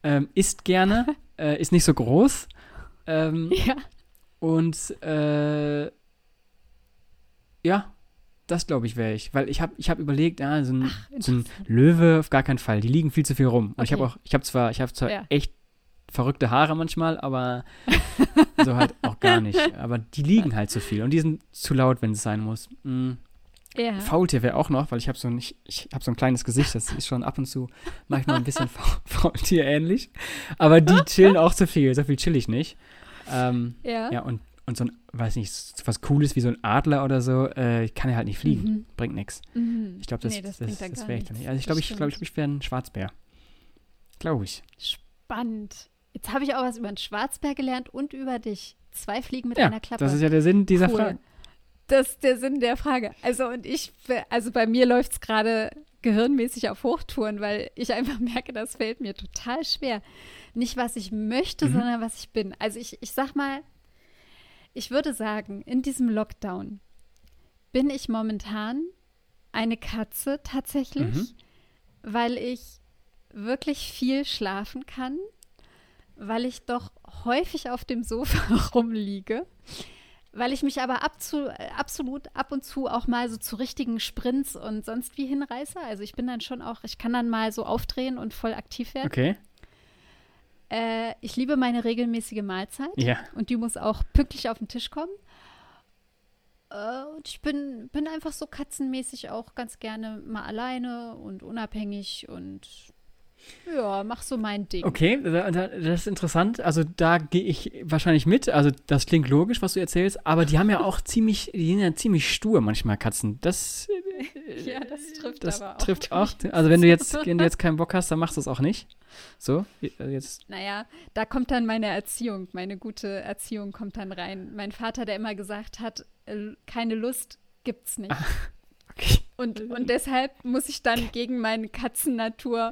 Ähm, isst gerne, äh, ist nicht so groß. Ähm, Ja. und äh, ja, das glaube ich wäre ich. Weil ich habe ich hab überlegt, ja, so ein, Ach, so ein. Löwe auf gar keinen Fall. Die liegen viel zu viel rum. Und ich habe Okay. auch, ich habe zwar, ich habe zwar Ja. echt verrückte Haare manchmal, aber so halt auch gar nicht. Aber die liegen halt zu viel und die sind zu laut, wenn es sein muss. Mm. Ja. Faultier wäre auch noch, weil ich habe so ein, ich, ich habe so ein kleines Gesicht, das ist schon ab und zu manchmal ein bisschen Fa Faultier ähnlich. Aber die chillen auch zu viel, so viel chill ich nicht. Ähm, Ja. ja, und, und so ein, weiß nicht, so was Cooles wie so ein Adler oder so, äh, kann ja halt nicht fliegen. Mhm. Bringt nichts. Mhm. Ich glaube, das, Nee, das das, das, wäre ich dann nicht. Also ich glaube, ich stimmt. ich, ich wäre ein Schwarzbär. Glaube ich. Spannend. Jetzt habe ich auch was über den Schwarzbär gelernt und über dich. Zwei Fliegen mit Ja, einer Klappe. das ist ja der Sinn dieser Cool. Frage. Das ist der Sinn der Frage. Also und ich, also bei mir läuft es gerade gehirnmäßig auf Hochtouren, weil ich einfach merke, das fällt mir total schwer. Nicht, was ich möchte, Mhm. sondern was ich bin. Also ich, ich sag mal, ich würde sagen, in diesem Lockdown bin ich momentan eine Katze tatsächlich, Mhm. weil ich wirklich viel schlafen kann, weil ich doch häufig auf dem Sofa rumliege, weil ich mich aber abzu, äh, absolut ab und zu auch mal so zu richtigen Sprints und sonst wie hinreiße. Also ich bin dann schon auch, ich kann dann mal so aufdrehen und voll aktiv werden. Okay. Äh, ich liebe meine regelmäßige Mahlzeit Ja. und die muss auch pünktlich auf den Tisch kommen. Äh, und ich bin, bin einfach so katzenmäßig auch ganz gerne mal alleine und unabhängig und ja, mach so mein Ding. Okay, da, da, das ist interessant. Also da gehe ich wahrscheinlich mit. Also das klingt logisch, was du erzählst, aber die haben ja auch ziemlich, die sind ja ziemlich stur manchmal Katzen. Das, Ja, das trifft das aber auch. trifft auch. Also wenn du jetzt, wenn du jetzt keinen Bock hast, dann machst du es auch nicht. So, äh, jetzt. Naja, da kommt dann meine Erziehung, meine gute Erziehung kommt dann rein. Mein Vater, der immer gesagt hat, äh, keine Lust gibt's nicht. Okay. Und, und deshalb muss ich dann gegen meine Katzennatur,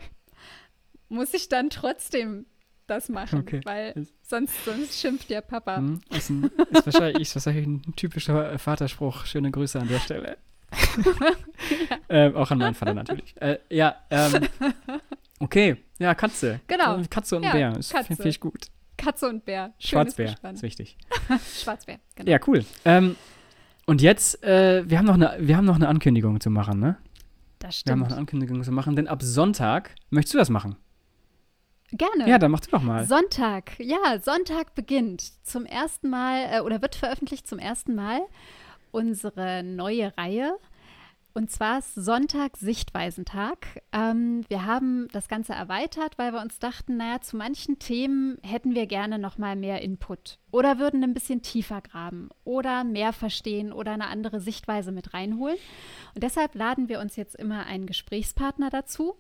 muss ich dann trotzdem das machen, Okay. weil sonst, sonst schimpft der Papa. Hm, ist, ein, ist, wahrscheinlich, ist wahrscheinlich ein typischer Vaterspruch. Schöne Grüße an der Stelle. ähm, auch an meinen Vater natürlich. Äh, ja, ähm, okay. Ja, Katze. Genau. Katze und Ja, Bär. Das Katze. finde ich gut. Katze und Bär. Schönes Schwarzbär Gespann. ist wichtig. Schwarzbär, genau. Ja, cool. Ähm, und jetzt, äh, wir, haben noch eine, wir haben noch eine Ankündigung zu machen, ne? Das Wir haben noch stimmt. eine Ankündigung zu machen, denn ab Sonntag, möchtest du das machen? Gerne. Ja, dann mach du doch mal. Sonntag, ja, Sonntag beginnt zum ersten Mal äh, oder wird veröffentlicht zum ersten Mal unsere neue Reihe. Und zwar ist Sonntag Sichtweisentag. Ähm, wir haben das Ganze erweitert, weil wir uns dachten, naja, zu manchen Themen hätten wir gerne noch mal mehr Input oder würden ein bisschen tiefer graben oder mehr verstehen oder eine andere Sichtweise mit reinholen. Und deshalb laden wir uns jetzt immer einen Gesprächspartner dazu.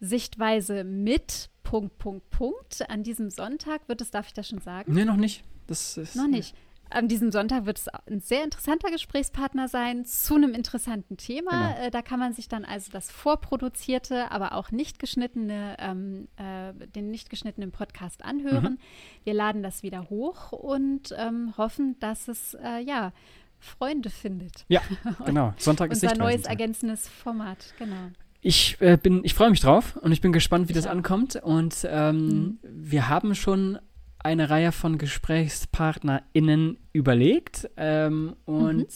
Sichtweise mit Punkt, Punkt, Punkt. An diesem Sonntag wird es, darf ich das schon sagen? Nee, noch nicht. Das ist, Noch nicht. An diesem Sonntag wird es ein sehr interessanter Gesprächspartner sein zu einem interessanten Thema. Genau. Äh, da kann man sich dann also das vorproduzierte, aber auch nicht geschnittene, ähm, äh, den nicht geschnittenen Podcast anhören. Mhm. Wir laden das wieder hoch und ähm, hoffen, dass es äh, ja Freunde findet. Ja, genau. Sonntag ist Unser neues ergänzendes Format, genau. Ich äh, bin, ich freue mich drauf und ich bin gespannt, wie das ankommt. Und ähm, Mhm. wir haben schon eine Reihe von GesprächspartnerInnen überlegt ähm, und Mhm.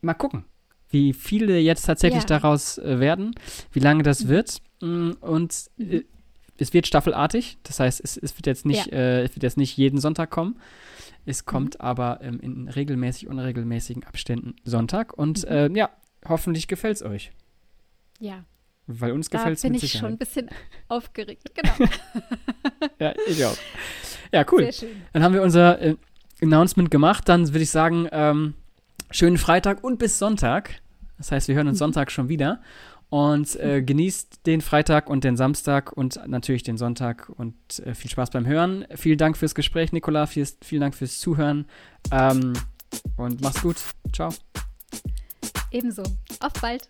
mal gucken, wie viele jetzt tatsächlich Ja. daraus äh, werden, wie lange das Mhm. wird. Mm, Und Mhm. äh, es wird staffelartig, das heißt, es, es wird jetzt nicht, äh, es wird jetzt nicht jeden Sonntag kommen. Es Mhm. kommt aber ähm, in regelmäßig unregelmäßigen Abständen Sonntag und Mhm. äh, ja, hoffentlich gefällt es euch. Ja, Weil uns da gefällt es bin mit ich schon ein bisschen aufgeregt. Genau, Ja, ich auch. Ja, cool. sehr schön. Dann haben wir unser äh, Announcement gemacht. Dann würde ich sagen, ähm, schönen Freitag und bis Sonntag. Das heißt, wir hören uns. Sonntag schon wieder. Und äh, genießt den Freitag und den Samstag und natürlich den Sonntag und äh, viel Spaß beim Hören. Vielen Dank fürs Gespräch, Nicola. Vielen, vielen Dank fürs Zuhören. Ähm, und mach's gut. Ciao. Ebenso. Auf bald.